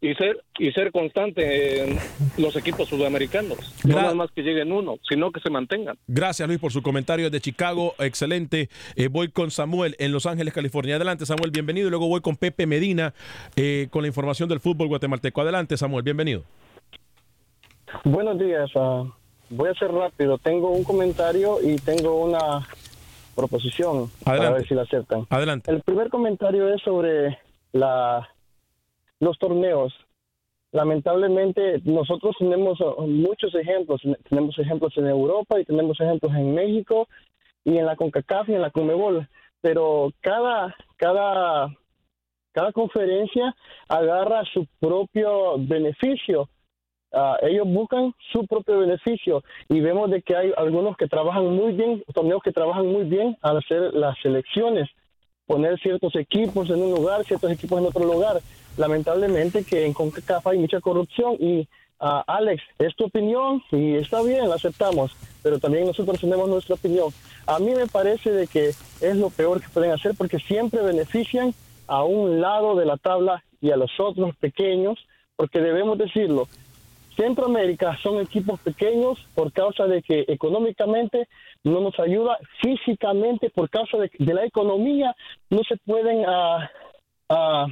y ser y ser constante en los equipos sudamericanos, no nada más que lleguen uno, sino que se mantengan. Gracias, Luis, por su comentario de Chicago. Excelente. Eh, voy con Samuel en Los Ángeles, California. Adelante, Samuel, bienvenido. Y luego voy con Pepe Medina eh, con la información del fútbol guatemalteco. Adelante, Samuel, bienvenido. Buenos días. ah, voy a ser rápido. Tengo un comentario y tengo una proposición para Adelante. ver si la aceptan. Adelante. El primer comentario es sobre la, los torneos. Lamentablemente, nosotros tenemos ah, muchos ejemplos. Tenemos ejemplos en Europa y tenemos ejemplos en México y en la CONCACAF y en la CONMEBOL. Pero cada, cada, cada conferencia agarra su propio beneficio. Ah, ellos buscan su propio beneficio y vemos de que hay algunos que trabajan muy bien, torneos que trabajan muy bien al hacer las selecciones, poner ciertos equipos en un lugar, ciertos equipos en otro lugar. Lamentablemente que en CONCACAF hay mucha corrupción y ah, Alex, es tu opinión y está bien, la aceptamos, pero también nosotros tenemos nuestra opinión. A mí me parece de que es lo peor que pueden hacer porque siempre benefician a un lado de la tabla y a los otros pequeños, porque debemos decirlo, Centroamérica son equipos pequeños por causa de que económicamente no nos ayuda, físicamente por causa de, la economía no se pueden ah,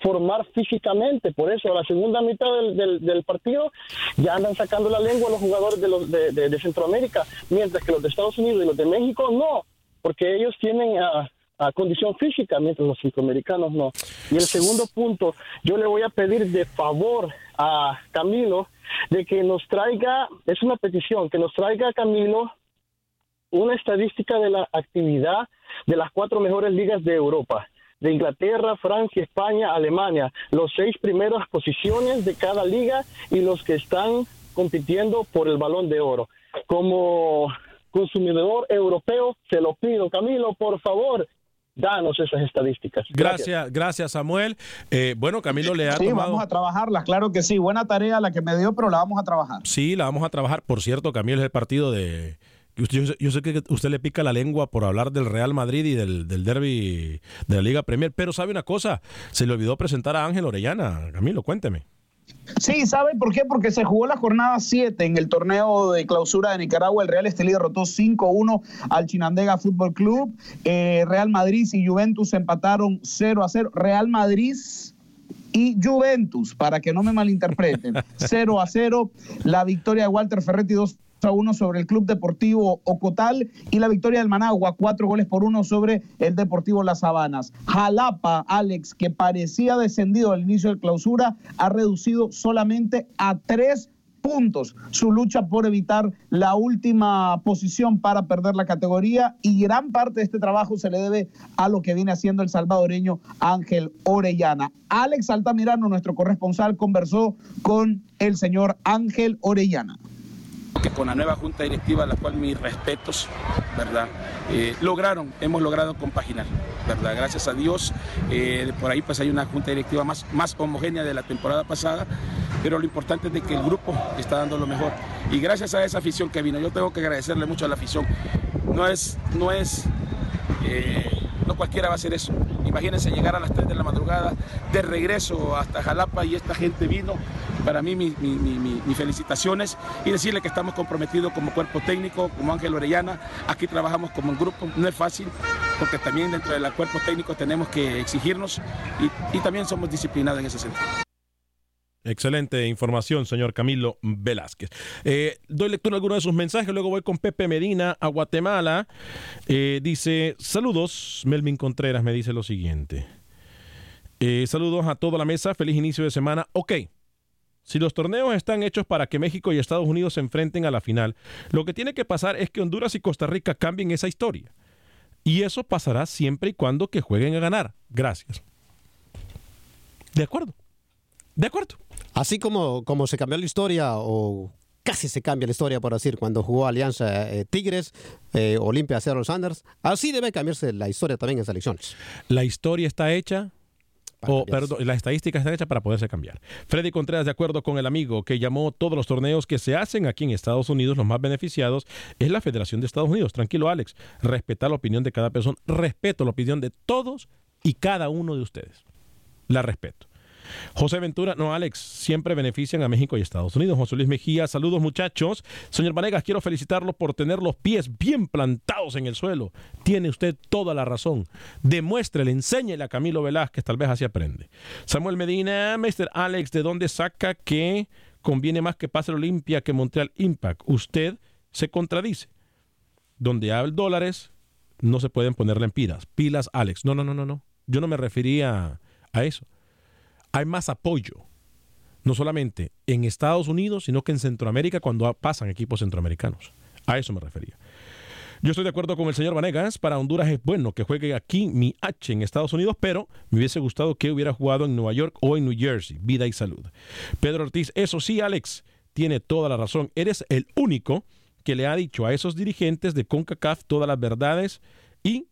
formar físicamente. Por eso, a la segunda mitad del, del- partido ya andan sacando la lengua los jugadores de, los, de, Centroamérica, mientras que los de Estados Unidos y los de México no, porque ellos tienen ah, ah, condición física, mientras los centroamericanos no. Y el segundo punto, yo le voy a pedir de favor a Camilo de que nos traiga, es una petición, que nos traiga Camilo una estadística de la actividad de las cuatro mejores ligas de Europa, de Inglaterra, Francia, España, Alemania, los seis primeras posiciones de cada liga y los que están compitiendo por el balón de oro. Como consumidor europeo, se lo pido, Camilo, por favor, danos esas estadísticas. Gracias, gracias, Samuel. Eh, bueno, Camilo le ha Sí, tomado. vamos a trabajarlas, claro que sí. Buena tarea la que me dio, pero la vamos a trabajar. Sí, la vamos a trabajar. Por cierto, Camilo es el partido de. que usted- Yo sé, yo sé que usted le pica la lengua por hablar del Real Madrid y del, del derby de la Liga Premier, pero sabe una cosa, se le olvidó presentar a Ángel Orellana. Camilo, cuénteme. Sí, ¿sabe por qué? Porque se jugó la jornada 7 en el torneo de clausura de Nicaragua. El Real Estelí derrotó 5-1 al Chinandega Fútbol Club. Eh, Real Madrid y Juventus empataron 0 a 0. Real Madrid y Juventus, para que no me malinterpreten. 0 a 0. La victoria de Walter Ferretti 2 a 1 sobre el Club Deportivo Ocotal y la victoria del Managua, 4 goles por 1 sobre el Deportivo Las Habanas. Jalapa, Alex, que parecía descendido al inicio de clausura, ha reducido solamente a 3 puntos su lucha por evitar la última posición para perder la categoría y gran parte de este trabajo se le debe a lo que viene haciendo el salvadoreño Ángel Orellana. Alex Altamirano, nuestro corresponsal, conversó con el señor Ángel Orellana. Que con la nueva junta directiva, a la cual mis respetos, ¿verdad? Eh, lograron, hemos logrado compaginar, ¿verdad? Gracias a Dios, eh, por ahí pues hay una junta directiva más, más homogénea de la temporada pasada, pero lo importante es de que el grupo está dando lo mejor. Y gracias a esa afición que vino, yo tengo que agradecerle mucho a la afición. No es, no es, eh, no cualquiera va a hacer eso. Imagínense llegar a las 3 de la madrugada de regreso hasta Jalapa y esta gente vino. Para mí, mis mi, mi- mi- mis felicitaciones y decirle que estamos comprometidos como cuerpo técnico, como Ángel Orellana. Aquí trabajamos como un grupo, no es fácil, porque también dentro del cuerpo técnico tenemos que exigirnos y, y también somos disciplinados en ese sentido. Excelente información, señor Camilo Velázquez. Eh, doy lectura a algunos de sus mensajes, luego voy con Pepe Medina a Guatemala. Eh, dice, saludos, Melvin Contreras me dice lo siguiente. Eh, saludos a toda la mesa, feliz inicio de semana. Ok, si los torneos están hechos para que México y Estados Unidos se enfrenten a la final, lo que tiene que pasar es que Honduras y Costa Rica cambien esa historia. Y eso pasará siempre y cuando que jueguen a ganar. Gracias. De acuerdo. De acuerdo. Así como, como se cambió la historia o casi se cambia la historia, por decir, cuando jugó Alianza eh, Tigres, eh, Olimpia Cerro Sanders, así debe cambiarse la historia también en selecciones. La historia está hecha o, perdón, la estadística está hecha para poderse cambiar. Freddy Contreras, de acuerdo con el amigo que llamó todos los torneos que se hacen aquí en Estados Unidos, los más beneficiados es la Federación de Estados Unidos. Tranquilo, Alex. Respetar la opinión de cada persona. Respeto la opinión de todos y cada uno de ustedes. La respeto. José Ventura, no, Alex, siempre benefician a México y Estados Unidos. José Luis Mejía, saludos muchachos. Señor Vanegas, quiero felicitarlo por tener los pies bien plantados en el suelo. Tiene usted toda la razón. Demuéstrele, enséñele a Camilo Velázquez, tal vez así aprende. Samuel Medina, Mr. Alex, ¿de dónde saca que conviene más que pase Olimpia que Montreal Impact? Usted se contradice. Donde hay dólares, no se pueden ponerle en pilas. Pilas, Alex. No, no, no, no, no. Yo no me refería a eso hay más apoyo, no solamente en Estados Unidos, sino que en Centroamérica cuando pasan equipos centroamericanos. A eso me refería. Yo estoy de acuerdo con el señor Vanegas. Para Honduras es bueno que juegue aquí mi H en Estados Unidos, pero me hubiese gustado que hubiera jugado en Nueva York o en New Jersey. Vida y salud. Pedro Ortiz, eso sí, Alex, tiene toda la razón. Eres el único que le ha dicho a esos dirigentes de CONCACAF todas las verdades y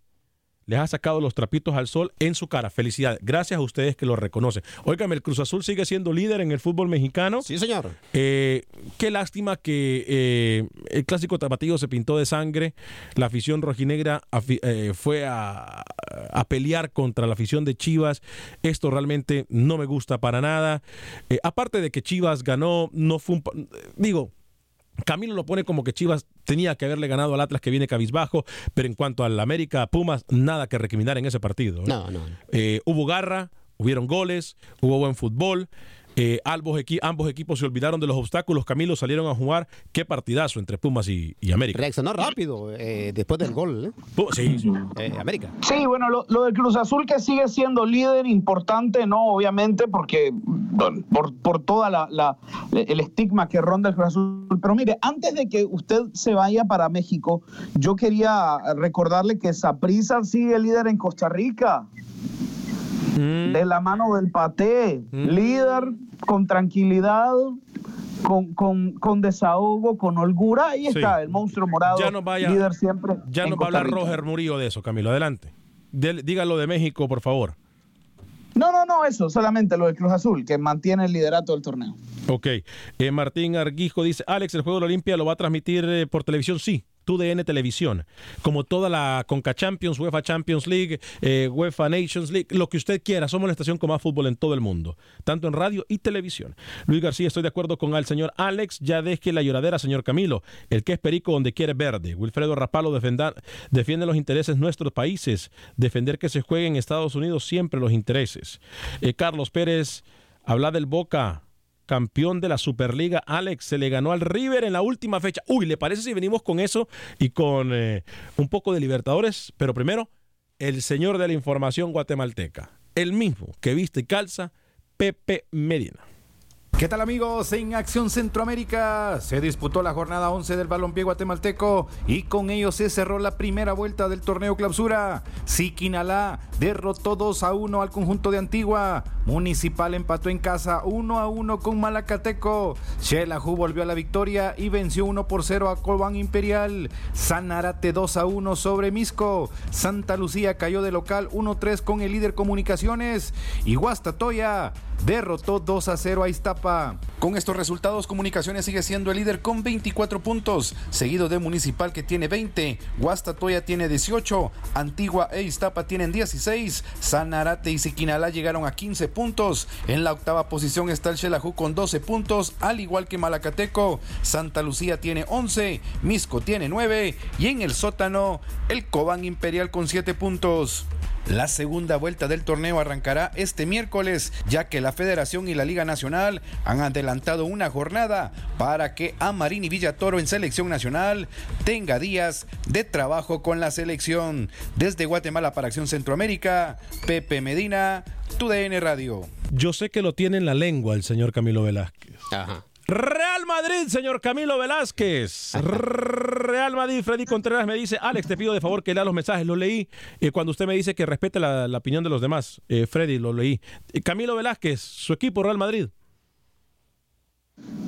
les ha sacado los trapitos al sol en su cara. Felicidades. Gracias a ustedes que lo reconocen. Óigame, el Cruz Azul sigue siendo líder en el fútbol mexicano. Sí, señor. Eh, qué lástima que eh, el clásico tapatío se pintó de sangre. La afición rojinegra eh, fue a, a, pelear contra la afición de Chivas. Esto realmente no me gusta para nada. aparte de que Chivas ganó, no fue un... Digo, Camilo lo pone como que Chivas tenía que haberle ganado al Atlas que viene cabizbajo, pero en cuanto al América Pumas, nada que recriminar en ese partido. No, no. Eh, hubo garra, hubieron goles, hubo buen fútbol. Eh, ambos, ambos, equipos se olvidaron de los obstáculos. Camilo salieron a jugar. Qué partidazo entre Pumas y, América. Reaccionó rápido eh, después del gol. ¿eh? Sí, sí. América. Sí, bueno, lo, del Cruz Azul que sigue siendo líder importante, ¿no? Obviamente, porque por, por toda la, el estigma que ronda el Cruz Azul. Pero mire, antes de que usted se vaya para México, yo quería recordarle que Saprisa sigue líder en Costa Rica. Mm. De la mano del Paté, mm. líder con tranquilidad, con, con, con, desahogo, con holgura. Ahí está el monstruo morado, ya no vaya, líder siempre. Ya no va a hablar Roger Murillo de eso, Camilo. Adelante. dígalo de México, por favor. No, no, no, eso, solamente lo del Cruz Azul, que mantiene el liderato del torneo. Ok. Eh, Martín Arguijo dice, Alex, ¿el juego de la Olimpia lo va a transmitir eh, por televisión? Sí, TUDN Televisión, como toda la Conca Champions, UEFA Champions League, eh, UEFA Nations League, lo que usted quiera. Somos la estación con más fútbol en todo el mundo, tanto en radio y televisión. Luis García, estoy de acuerdo con el señor Alex. Ya deje la lloradera, señor Camilo. El que es perico donde quiere verde. Wilfredo Rapalo defiende los intereses de nuestros países. Defender que se juegue en Estados Unidos siempre los intereses. Eh, Carlos Pérez, habla del Boca campeón de la Superliga. Alex se le ganó al River en la última fecha. Uy, ¿le parece si venimos con eso y con eh, un poco de Libertadores? Pero primero, el señor de la información guatemalteca, el mismo que viste y calza, Pepe Medina. ¿Qué tal amigos? En Acción Centroamérica se disputó la jornada 11 del balompié guatemalteco y con ello se cerró la primera vuelta del torneo clausura. Siquinalá derrotó 2 a 1 al conjunto de Antigua. Municipal empató en casa 1 a 1 con Malacateco. Xelajú volvió a la victoria y venció 1 por 0 a Cobán Imperial. Sanarate 2 a 1 sobre Misco. Santa Lucía cayó de local 1-3 con el líder Comunicaciones. Y Guastatoya derrotó 2 a 0 a Iztapa. Con estos resultados, Comunicaciones sigue siendo el líder con 24 puntos, seguido de Municipal que tiene 20, Guastatoya tiene 18, Antigua e Iztapa tienen 16, Sanarate y Siquinalá llegaron a 15 puntos. En la octava posición está el Xelajú con 12 puntos, al igual que Malacateco. Santa Lucía tiene 11, Misco tiene 9 y en el sótano el Cobán Imperial con 7 puntos. La segunda vuelta del torneo arrancará este miércoles, ya que la Federación y la Liga Nacional han adelantado una jornada para que Amarini Villatoro en selección nacional tenga días de trabajo con la selección. Desde Guatemala para Acción Centroamérica, Pepe Medina, TUDN Radio. Yo sé que lo tiene en la lengua el señor Camilo Velázquez. Ajá. Real Madrid, señor Camilo Velázquez. Real Madrid, Freddy Contreras me dice, Alex, te pido de favor que lea los mensajes. Lo leí eh, cuando usted me dice que respete la, opinión de los demás. Eh, Freddy, lo leí. Eh, Camilo Velázquez, su equipo Real Madrid.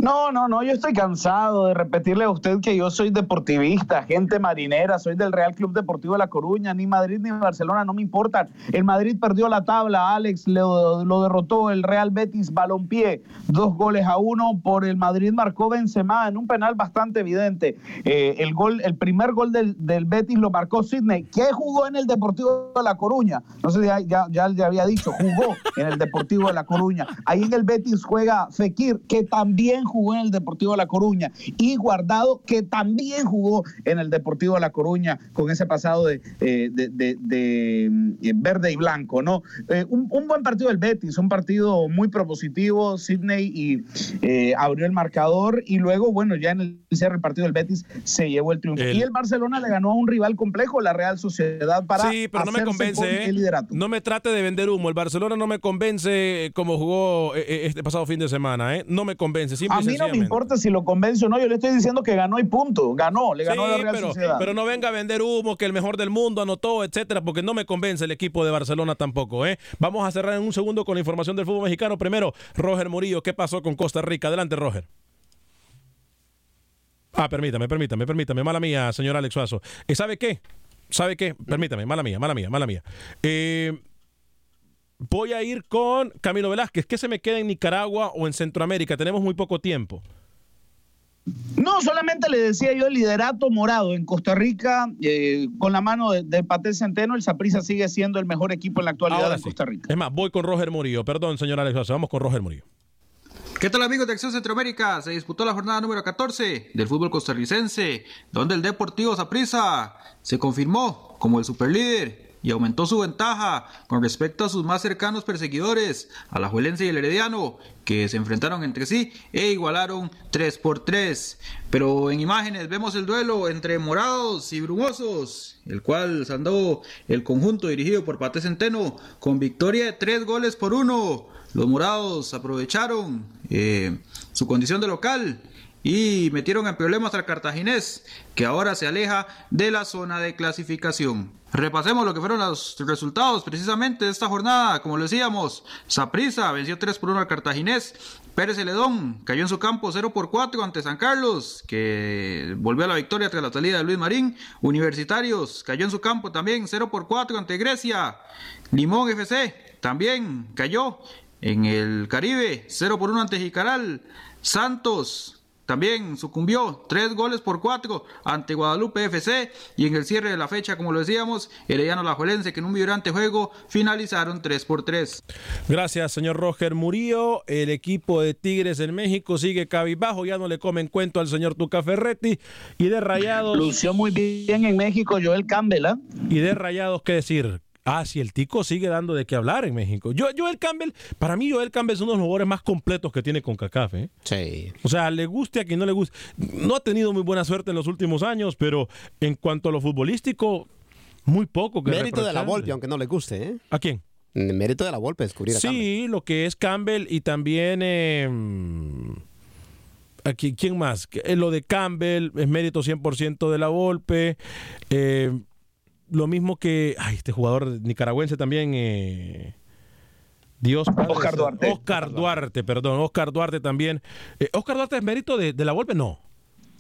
No, no, no, yo estoy cansado de repetirle a usted que yo soy deportivista, gente marinera, soy del Real Club Deportivo de La Coruña, ni Madrid ni Barcelona, no me importan. El Madrid perdió la tabla, Alex lo, lo derrotó el Real Betis Balompié, dos goles a uno por el Madrid marcó Benzema en un penal bastante evidente. Eh, el gol, el primer gol del, Betis lo marcó Sidney, que jugó en el Deportivo de La Coruña. No sé si ya, ya, ya había dicho, jugó en el Deportivo de La Coruña. Ahí en el Betis juega Fekir, que también jugó en el Deportivo de La Coruña, y Guardado, que también jugó en el Deportivo de La Coruña con ese pasado de, eh, de, de, de verde y blanco, ¿no? Eh, un, un, buen partido del Betis, un partido muy propositivo, Sidney y eh, abrió el marcador y luego, bueno, ya en el cierre del partido del Betis se llevó el triunfo. El... Y el Barcelona le ganó a un rival complejo, la Real Sociedad, para Sí, pero no me convence, el liderato. No me trate de vender humo, el Barcelona no me convence como jugó este pasado fin de semana, ¿eh? No me convence, a mí no me importa si lo convence o no, yo le estoy diciendo que ganó y punto. Ganó, le ganó sí, a la Real pero, Sociedad. Pero no venga a vender humo, que el mejor del mundo anotó, etcétera, porque no me convence el equipo de Barcelona tampoco. ¿eh? Vamos a cerrar en un segundo con la información del fútbol mexicano. Primero, Roger Murillo, ¿qué pasó con Costa Rica? Adelante, Roger. Ah, permítame, permítame, permítame. Mala mía, señor Alex Suazo. ¿Y sabe qué? ¿Sabe qué? Permítame, mala mía, mala mía, mala mía. Eh, voy a ir con Camilo Velázquez. ¿Qué se me queda en Nicaragua o en Centroamérica? Tenemos muy poco tiempo. No, solamente le decía yo el liderato morado en Costa Rica, eh, con la mano de, de Paté Centeno, el Saprissa sigue siendo el mejor equipo en la actualidad Ahora en sí. Costa Rica. Es más, voy con Roger Murillo. Perdón, señor Alex. Vamos con Roger Murillo. ¿Qué tal amigos de Acción Centroamérica? Se disputó la jornada número 14 del fútbol costarricense, donde el Deportivo Saprissa se confirmó como el superlíder y aumentó su ventaja con respecto a sus más cercanos perseguidores, Alajuelense y el Herediano, que se enfrentaron entre sí e igualaron 3 por 3. Pero en imágenes vemos el duelo entre morados y brumosos, el cual saldó el conjunto dirigido por Pate Centeno con victoria de 3 goles por 1. Los morados aprovecharon eh, su condición de local y metieron en problemas al cartaginés, que ahora se aleja de la zona de clasificación. Repasemos lo que fueron los resultados precisamente de esta jornada. Como lo decíamos, Saprissa venció 3 por 1 al cartaginés. Pérez Celedón cayó en su campo 0 por 4 ante San Carlos, que volvió a la victoria tras la salida de Luis Marín. Universitarios cayó en su campo también 0 por 4 ante Grecia. Limón FC también cayó en el Caribe 0 por 1 ante Jicaral. Santos también sucumbió tres goles por cuatro ante Guadalupe FC y en el cierre de la fecha, como lo decíamos, Herediano Lajuelense que en un vibrante juego finalizaron 3 por 3. Gracias, señor Roger Murillo. El equipo de Tigres en México sigue cabizbajo, ya no le comen cuento al señor Tuca Ferretti. Y de Rayados. Lució muy bien en México Joel Campbell, ¿eh? Y de Rayados, ¿qué decir? Ah, si el tico sigue dando de qué hablar en México. Yo, Joel Campbell, para mí Joel Campbell es uno de los jugadores más completos que tiene con CACAF. ¿eh? Sí. O sea, le guste a quien no le guste. No ha tenido muy buena suerte en los últimos años, pero en cuanto a lo futbolístico, muy poco que Mérito de la Volpe, aunque no le guste. ¿eh? ¿A quién? Mérito de la Volpe descubrir a Sí, Campbell. lo que es Campbell y también... Eh, aquí, ¿Quién más? Eh, Lo de Campbell es mérito 100% de la Volpe. Eh, lo mismo que ay, este jugador nicaragüense también. Eh, Dios Padre, Oscar Duarte. Oscar Duarte, perdón. Oscar Duarte también. Eh, ¿Oscar Duarte es mérito de, de la Volpe? No.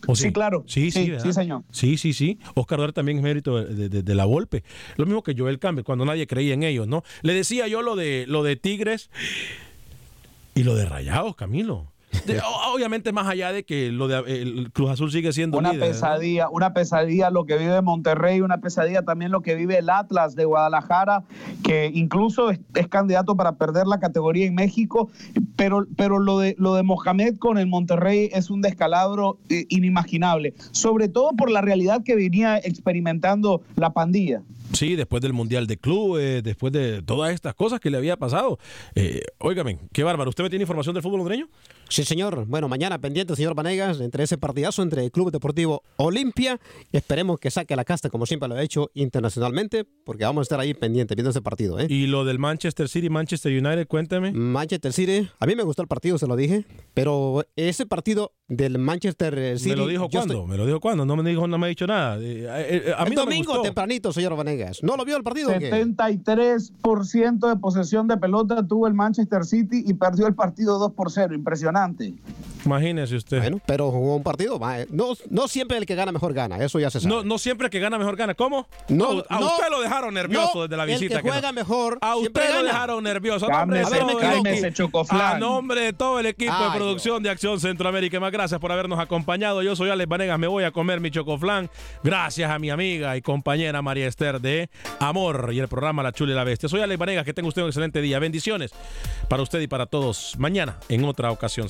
¿O Sí, claro. Sí, sí, Sí, señor. Sí, sí, sí. Oscar Duarte también es mérito de, de- de la Volpe. Lo mismo que Joel Campbell, cuando nadie creía en ellos, ¿no? Le decía yo lo de, lo de Tigres y lo de Rayados, Camilo. De- obviamente más allá de que lo de el Cruz Azul sigue siendo Una líder, ¿no? pesadilla, una pesadilla lo que vive Monterrey, una pesadilla también lo que vive el Atlas de Guadalajara, que incluso es, es candidato para perder la categoría en México. pero, pero lo, de, lo de Mohamed con el Monterrey es un descalabro eh, inimaginable, sobre todo por la realidad que venía experimentando la pandilla. Sí, después del Mundial de Clubes, después de todas estas cosas que le había pasado. Eh, óigame, qué bárbaro. ¿Usted me tiene información del fútbol hondureño? Sí, señor. Bueno, mañana pendiente, señor Vanegas, entre ese partidazo entre el Club Deportivo Olimpia. Esperemos que saque la casta, como siempre lo ha hecho internacionalmente, porque vamos a estar ahí pendientes viendo ese partido. ¿eh? Y lo del Manchester City, Manchester United, cuéntame. Manchester City, a mí me gustó el partido, se lo dije, pero ese partido del Manchester City. ¿Me lo dijo cuándo? ¿Me lo dijo cuándo? No me dijo, no me ha dicho nada. Eh, eh, a mí el no domingo me gustó. tempranito, señor Vanegas. ¿No lo vio el partido? o qué? 73% de posesión de pelota tuvo el Manchester City y perdió el partido 2 por 0. Impresionante. Imagínese usted. Bueno, pero jugó un partido. eh, No, no siempre el que gana mejor gana, eso ya se sabe. No, no siempre el que gana mejor gana. ¿Cómo? No, a no, usted lo dejaron nervioso no, desde la el visita. que no- juega mejor A usted lo dejaron nervioso. A nombre de todo el equipo-. A nombre de todo el equipo de Ay, producción de Acción Centroamérica. y Más gracias por habernos acompañado. Yo soy Alex Vanegas. Me voy a comer mi chocoflan. Gracias a mi amiga y compañera María Esther de Amor y el programa La Chula y la Bestia. Soy Alex Vanegas. Que tenga usted un excelente día. Bendiciones para usted y para todos. Mañana en otra ocasión